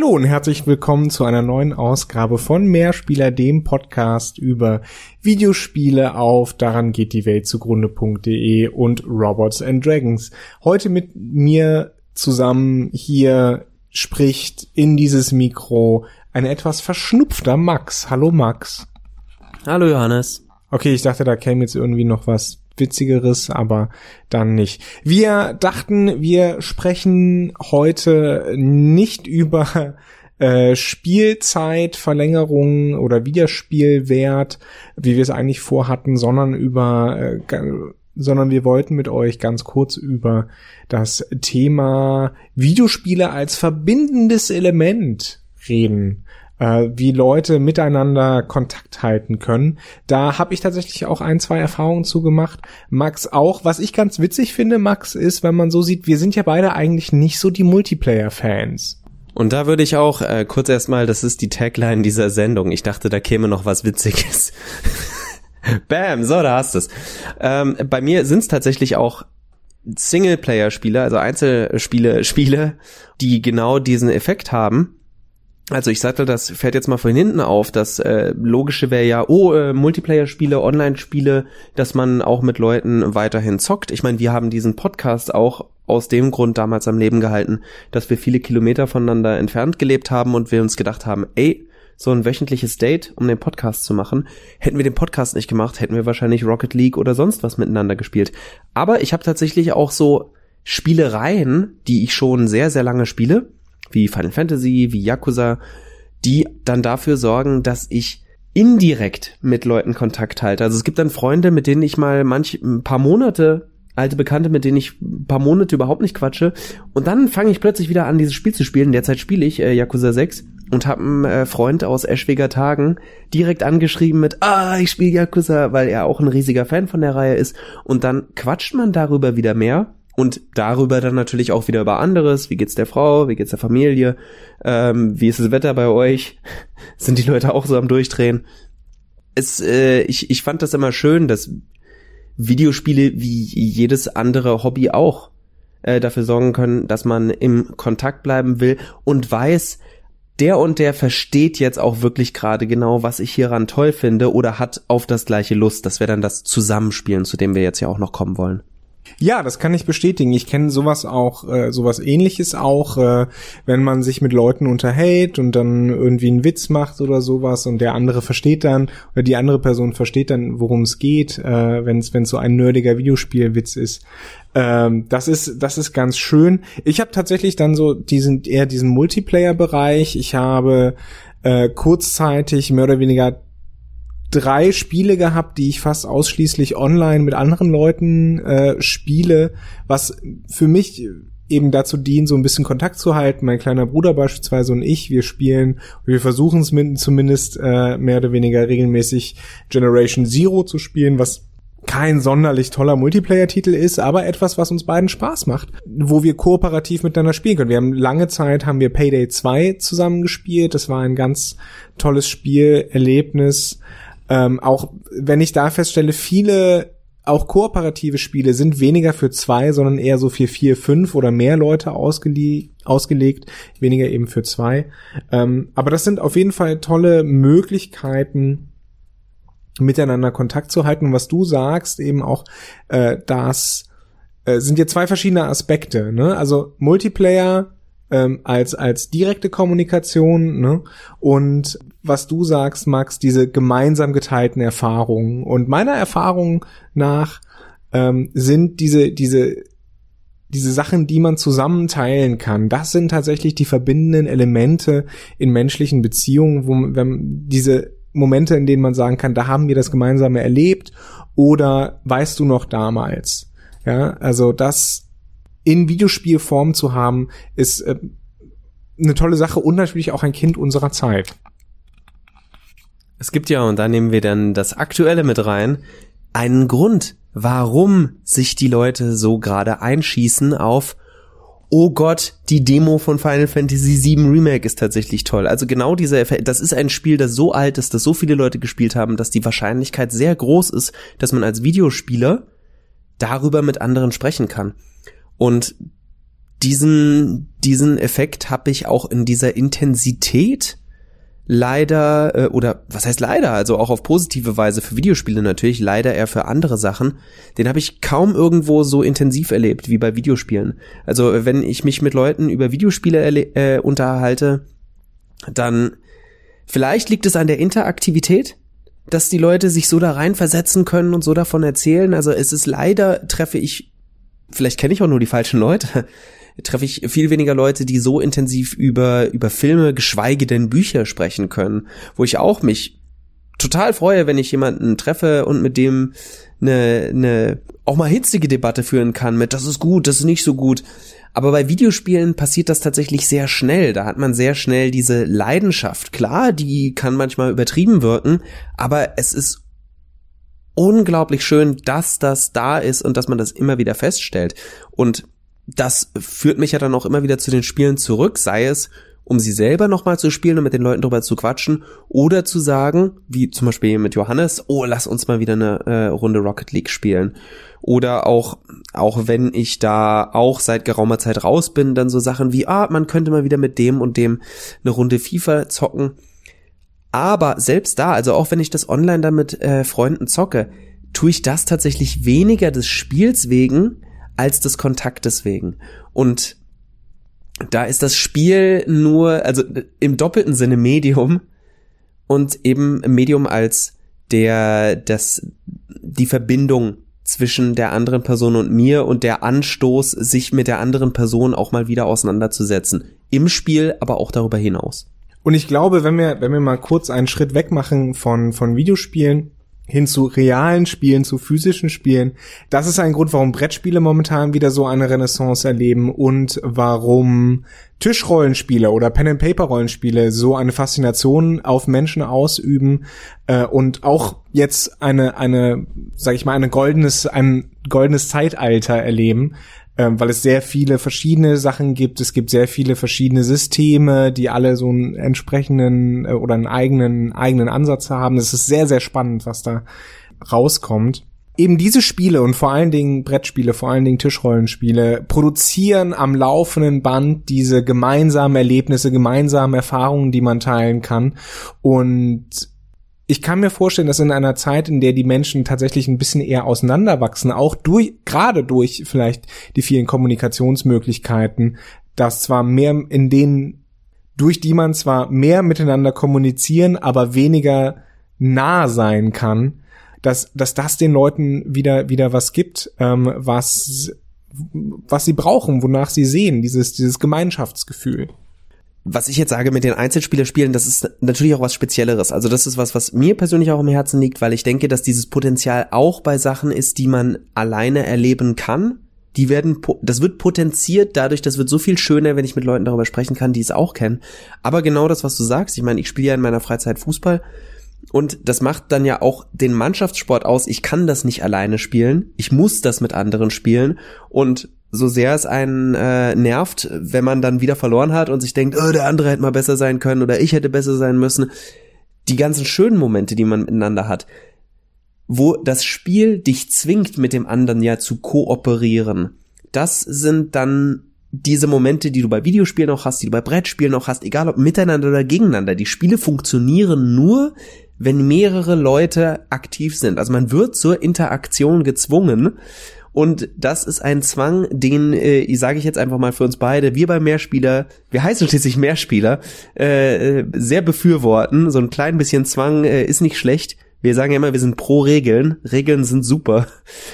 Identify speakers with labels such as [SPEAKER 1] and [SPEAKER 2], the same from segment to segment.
[SPEAKER 1] Hallo und herzlich willkommen zu einer neuen Ausgabe von Mehrspieler, dem Podcast über Videospiele auf daran geht die Welt zugrunde.de und Robots and Dragons. Heute mit mir zusammen hier spricht in dieses Mikro ein etwas verschnupfter Max. Hallo Max.
[SPEAKER 2] Hallo Johannes.
[SPEAKER 1] Okay, ich dachte, da käme jetzt irgendwie noch was Witzigeres, aber dann nicht. Wir dachten, wir sprechen heute nicht über äh, Spielzeitverlängerung oder Wiederspielwert, wie wir es eigentlich vorhatten, sondern über äh, sondern wir wollten mit euch ganz kurz über das Thema Videospiele als verbindendes Element reden äh, wie Leute miteinander Kontakt halten können. Da habe ich tatsächlich auch ein, zwei Erfahrungen zu gemacht. Max auch. Was ich ganz witzig finde, Max, ist, wenn man so sieht, wir sind ja beide eigentlich nicht so die Multiplayer-Fans.
[SPEAKER 2] Und da würde ich auch äh, kurz erstmal, das ist die Tagline dieser Sendung. Ich dachte, da käme noch was Witziges. Bam, so, da hast es. Ähm, bei mir sind es tatsächlich auch Singleplayer-Spiele, also Einzelspiele, Spiele, die genau diesen Effekt haben also ich sagte, das fährt jetzt mal von hinten auf. Das äh, Logische wäre ja, oh, äh, Multiplayer-Spiele, Online-Spiele, dass man auch mit Leuten weiterhin zockt. Ich meine, wir haben diesen Podcast auch aus dem Grund damals am Leben gehalten, dass wir viele Kilometer voneinander entfernt gelebt haben und wir uns gedacht haben, ey, so ein wöchentliches Date, um den Podcast zu machen. Hätten wir den Podcast nicht gemacht, hätten wir wahrscheinlich Rocket League oder sonst was miteinander gespielt. Aber ich habe tatsächlich auch so Spielereien, die ich schon sehr, sehr lange spiele wie Final Fantasy, wie Yakuza, die dann dafür sorgen, dass ich indirekt mit Leuten Kontakt halte. Also es gibt dann Freunde, mit denen ich mal manch ein paar Monate alte Bekannte, mit denen ich ein paar Monate überhaupt nicht quatsche. Und dann fange ich plötzlich wieder an, dieses Spiel zu spielen. Derzeit spiele ich äh, Yakuza 6 und habe einen äh, Freund aus Eschweger Tagen direkt angeschrieben mit, ah, ich spiele Yakuza, weil er auch ein riesiger Fan von der Reihe ist. Und dann quatscht man darüber wieder mehr und darüber dann natürlich auch wieder über anderes. Wie geht's der Frau? Wie geht's der Familie? Ähm, wie ist das Wetter bei euch? Sind die Leute auch so am Durchdrehen? Es, äh, ich, ich fand das immer schön, dass Videospiele wie jedes andere Hobby auch äh, dafür sorgen können, dass man im Kontakt bleiben will und weiß, der und der versteht jetzt auch wirklich gerade genau, was ich hieran toll finde oder hat auf das gleiche Lust. Das wäre dann das Zusammenspielen, zu dem wir jetzt ja auch noch kommen wollen.
[SPEAKER 1] Ja, das kann ich bestätigen. Ich kenne sowas auch, äh, sowas ähnliches auch, äh, wenn man sich mit Leuten unterhält und dann irgendwie einen Witz macht oder sowas und der andere versteht dann oder die andere Person versteht dann, worum es geht, äh, wenn es so ein nerdiger Videospielwitz ist. Ähm, das ist das ist ganz schön. Ich habe tatsächlich dann so diesen eher diesen Multiplayer-Bereich. Ich habe äh, kurzzeitig mehr oder weniger drei Spiele gehabt, die ich fast ausschließlich online mit anderen Leuten äh, spiele, was für mich eben dazu dient, so ein bisschen Kontakt zu halten. Mein kleiner Bruder beispielsweise und ich, wir spielen, wir versuchen es zumindest äh, mehr oder weniger regelmäßig Generation Zero zu spielen, was kein sonderlich toller Multiplayer-Titel ist, aber etwas, was uns beiden Spaß macht, wo wir kooperativ miteinander spielen können. Wir haben lange Zeit haben wir Payday 2 zusammen gespielt. Das war ein ganz tolles Spiel, Erlebnis. Ähm, auch wenn ich da feststelle, viele auch kooperative Spiele sind weniger für zwei, sondern eher so für vier, fünf oder mehr Leute ausgele ausgelegt, weniger eben für zwei. Ähm, aber das sind auf jeden Fall tolle Möglichkeiten, miteinander Kontakt zu halten. Und was du sagst, eben auch, äh, das äh, sind ja zwei verschiedene Aspekte. Ne? Also Multiplayer ähm, als als direkte Kommunikation ne? und was du sagst, Max, diese gemeinsam geteilten Erfahrungen. Und meiner Erfahrung nach ähm, sind diese, diese, diese Sachen, die man zusammen teilen kann, das sind tatsächlich die verbindenden Elemente in menschlichen Beziehungen, wo wenn diese Momente, in denen man sagen kann, da haben wir das Gemeinsame erlebt oder weißt du noch damals? Ja, also das in Videospielform zu haben, ist äh, eine tolle Sache und natürlich auch ein Kind unserer Zeit.
[SPEAKER 2] Es gibt ja, und da nehmen wir dann das Aktuelle mit rein, einen Grund, warum sich die Leute so gerade einschießen auf Oh Gott, die Demo von Final Fantasy VII Remake ist tatsächlich toll. Also genau dieser Effekt, das ist ein Spiel, das so alt ist, dass so viele Leute gespielt haben, dass die Wahrscheinlichkeit sehr groß ist, dass man als Videospieler darüber mit anderen sprechen kann. Und diesen, diesen Effekt habe ich auch in dieser Intensität leider, äh, oder was heißt leider, also auch auf positive Weise für Videospiele natürlich, leider eher für andere Sachen, den habe ich kaum irgendwo so intensiv erlebt wie bei Videospielen. Also wenn ich mich mit Leuten über Videospiele äh, unterhalte, dann vielleicht liegt es an der Interaktivität, dass die Leute sich so da reinversetzen können und so davon erzählen. Also es ist leider, treffe ich, vielleicht kenne ich auch nur die falschen Leute, treffe ich viel weniger Leute, die so intensiv über, über Filme, geschweige denn Bücher sprechen können, wo ich auch mich total freue, wenn ich jemanden treffe und mit dem eine, eine auch mal hitzige Debatte führen kann mit das ist gut, das ist nicht so gut. Aber bei Videospielen passiert das tatsächlich sehr schnell. Da hat man sehr schnell diese Leidenschaft. Klar, die kann manchmal übertrieben wirken, aber es ist unglaublich schön, dass das da ist und dass man das immer wieder feststellt. Und das führt mich ja dann auch immer wieder zu den Spielen zurück, sei es um sie selber nochmal zu spielen und mit den Leuten drüber zu quatschen oder zu sagen, wie zum Beispiel mit Johannes, oh, lass uns mal wieder eine äh, Runde Rocket League spielen. Oder auch, auch wenn ich da auch seit geraumer Zeit raus bin, dann so Sachen wie, ah, man könnte mal wieder mit dem und dem eine Runde FIFA zocken. Aber selbst da, also auch wenn ich das online dann mit äh, Freunden zocke, tue ich das tatsächlich weniger des Spiels wegen, als des Kontaktes wegen. Und da ist das Spiel nur, also im doppelten Sinne Medium und eben Medium als der, das, die Verbindung zwischen der anderen Person und mir und der Anstoß, sich mit der anderen Person auch mal wieder auseinanderzusetzen. Im Spiel, aber auch darüber hinaus.
[SPEAKER 1] Und ich glaube, wenn wir, wenn wir mal kurz einen Schritt weg machen von, von Videospielen, hin zu realen Spielen, zu physischen Spielen. Das ist ein Grund, warum Brettspiele momentan wieder so eine Renaissance erleben und warum Tischrollenspiele oder Pen-and-Paper-Rollenspiele so eine Faszination auf Menschen ausüben äh, und auch jetzt eine, eine, sag ich mal, eine goldenes, ein goldenes Zeitalter erleben, ähm, weil es sehr viele verschiedene Sachen gibt. Es gibt sehr viele verschiedene Systeme, die alle so einen entsprechenden äh, oder einen eigenen, eigenen Ansatz haben. Es ist sehr, sehr spannend, was da rauskommt. Eben diese Spiele und vor allen Dingen Brettspiele, vor allen Dingen Tischrollenspiele, produzieren am laufenden Band diese gemeinsamen Erlebnisse, gemeinsamen Erfahrungen, die man teilen kann. Und ich kann mir vorstellen, dass in einer Zeit, in der die Menschen tatsächlich ein bisschen eher auseinanderwachsen, auch durch, gerade durch vielleicht die vielen Kommunikationsmöglichkeiten, dass zwar mehr in denen, durch die man zwar mehr miteinander kommunizieren, aber weniger nah sein kann, dass, dass das den Leuten wieder, wieder was gibt, ähm, was, was sie brauchen, wonach sie sehen, dieses, dieses Gemeinschaftsgefühl
[SPEAKER 2] was ich jetzt sage mit den Einzelspielerspielen, das ist natürlich auch was Spezielleres. Also das ist was, was mir persönlich auch im Herzen liegt, weil ich denke, dass dieses Potenzial auch bei Sachen ist, die man alleine erleben kann. Die werden, das wird potenziert dadurch, das wird so viel schöner, wenn ich mit Leuten darüber sprechen kann, die es auch kennen. Aber genau das, was du sagst, ich meine, ich spiele ja in meiner Freizeit Fußball und das macht dann ja auch den Mannschaftssport aus. Ich kann das nicht alleine spielen. Ich muss das mit anderen spielen. Und so sehr es einen äh, nervt, wenn man dann wieder verloren hat und sich denkt, oh, der andere hätte mal besser sein können oder ich hätte besser sein müssen. Die ganzen schönen Momente, die man miteinander hat, wo das Spiel dich zwingt, mit dem anderen ja zu kooperieren, das sind dann diese Momente, die du bei Videospielen auch hast, die du bei Brettspielen auch hast, egal ob miteinander oder gegeneinander. Die Spiele funktionieren nur, wenn mehrere Leute aktiv sind. Also man wird zur Interaktion gezwungen und das ist ein Zwang, den, äh, sage ich jetzt einfach mal für uns beide, wir bei Mehrspieler, wir heißen schließlich Mehrspieler, äh, sehr befürworten. So ein klein bisschen Zwang äh, ist nicht schlecht. Wir sagen ja immer, wir sind pro Regeln. Regeln sind super.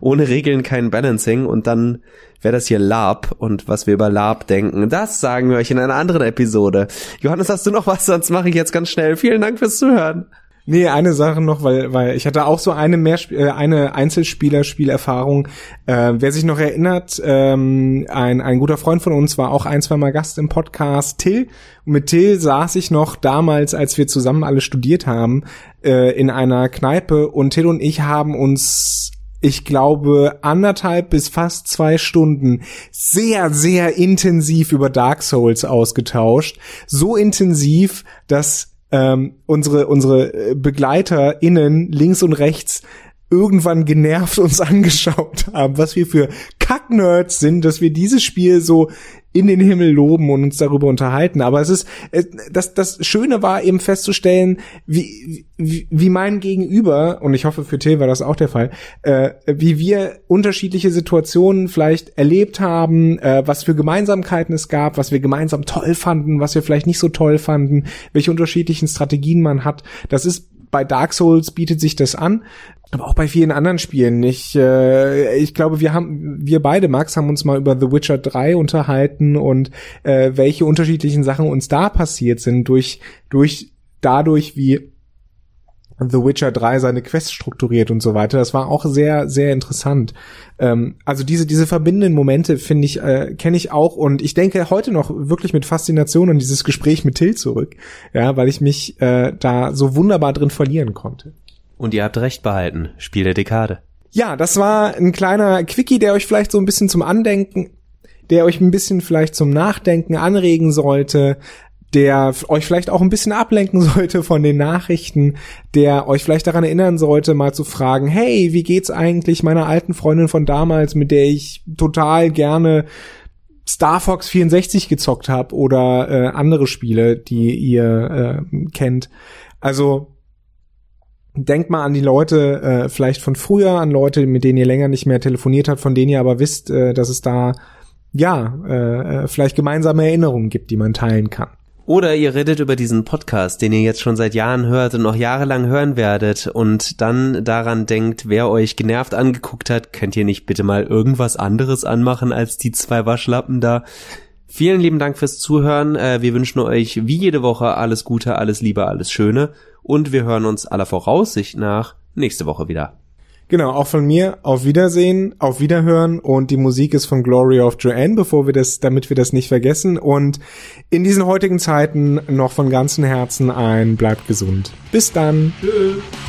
[SPEAKER 2] Ohne Regeln kein Balancing. Und dann wäre das hier Lab und was wir über Lab denken. Das sagen wir euch in einer anderen Episode. Johannes, hast du noch was? Sonst mache ich jetzt ganz schnell. Vielen Dank fürs Zuhören.
[SPEAKER 1] Nee, eine Sache noch, weil, weil ich hatte auch so eine mehr äh, eine Einzelspielerspielerfahrung. Äh, wer sich noch erinnert, ähm, ein, ein guter Freund von uns war auch ein, zwei Mal Gast im Podcast, Till. Und mit Till saß ich noch damals, als wir zusammen alle studiert haben, äh, in einer Kneipe und Till und ich haben uns ich glaube, anderthalb bis fast zwei Stunden sehr, sehr intensiv über Dark Souls ausgetauscht. So intensiv, dass ähm, unsere unsere äh, BegleiterInnen links und rechts irgendwann genervt uns angeschaut haben, was wir für Kacknerds sind, dass wir dieses Spiel so in den Himmel loben und uns darüber unterhalten. Aber es ist, das, das Schöne war eben festzustellen, wie, wie, wie mein Gegenüber, und ich hoffe für Till war das auch der Fall, äh, wie wir unterschiedliche Situationen vielleicht erlebt haben, äh, was für Gemeinsamkeiten es gab, was wir gemeinsam toll fanden, was wir vielleicht nicht so toll fanden, welche unterschiedlichen Strategien man hat. Das ist bei Dark Souls bietet sich das an aber auch bei vielen anderen Spielen. Ich, äh, ich glaube, wir haben, wir beide, Max, haben uns mal über The Witcher 3 unterhalten und äh, welche unterschiedlichen Sachen uns da passiert sind durch, durch, dadurch, wie The Witcher 3 seine Quest strukturiert und so weiter. Das war auch sehr, sehr interessant. Ähm, also diese, diese verbindenden Momente finde ich, äh, kenne ich auch und ich denke heute noch wirklich mit Faszination an dieses Gespräch mit Till zurück. Ja, weil ich mich äh, da so wunderbar drin verlieren konnte.
[SPEAKER 2] Und ihr habt recht behalten. Spiel der Dekade.
[SPEAKER 1] Ja, das war ein kleiner Quickie, der euch vielleicht so ein bisschen zum Andenken, der euch ein bisschen vielleicht zum Nachdenken anregen sollte, der euch vielleicht auch ein bisschen ablenken sollte von den Nachrichten, der euch vielleicht daran erinnern sollte, mal zu fragen, hey, wie geht's eigentlich meiner alten Freundin von damals, mit der ich total gerne Star Fox 64 gezockt habe oder äh, andere Spiele, die ihr äh, kennt. Also denkt mal an die Leute äh, vielleicht von früher, an Leute, mit denen ihr länger nicht mehr telefoniert habt, von denen ihr aber wisst, äh, dass es da ja äh, äh, vielleicht gemeinsame Erinnerungen gibt, die man teilen kann.
[SPEAKER 2] Oder ihr redet über diesen Podcast, den ihr jetzt schon seit Jahren hört und noch jahrelang hören werdet und dann daran denkt, wer euch genervt angeguckt hat, könnt ihr nicht bitte mal irgendwas anderes anmachen als die zwei Waschlappen da. Vielen lieben Dank fürs Zuhören. Äh, wir wünschen euch wie jede Woche alles Gute, alles Liebe, alles Schöne und wir hören uns aller Voraussicht nach nächste Woche wieder.
[SPEAKER 1] Genau, auch von mir auf Wiedersehen, auf Wiederhören und die Musik ist von Glory of Joanne, bevor wir das, damit wir das nicht vergessen und in diesen heutigen Zeiten noch von ganzem Herzen ein bleibt gesund. Bis dann. Tschüss.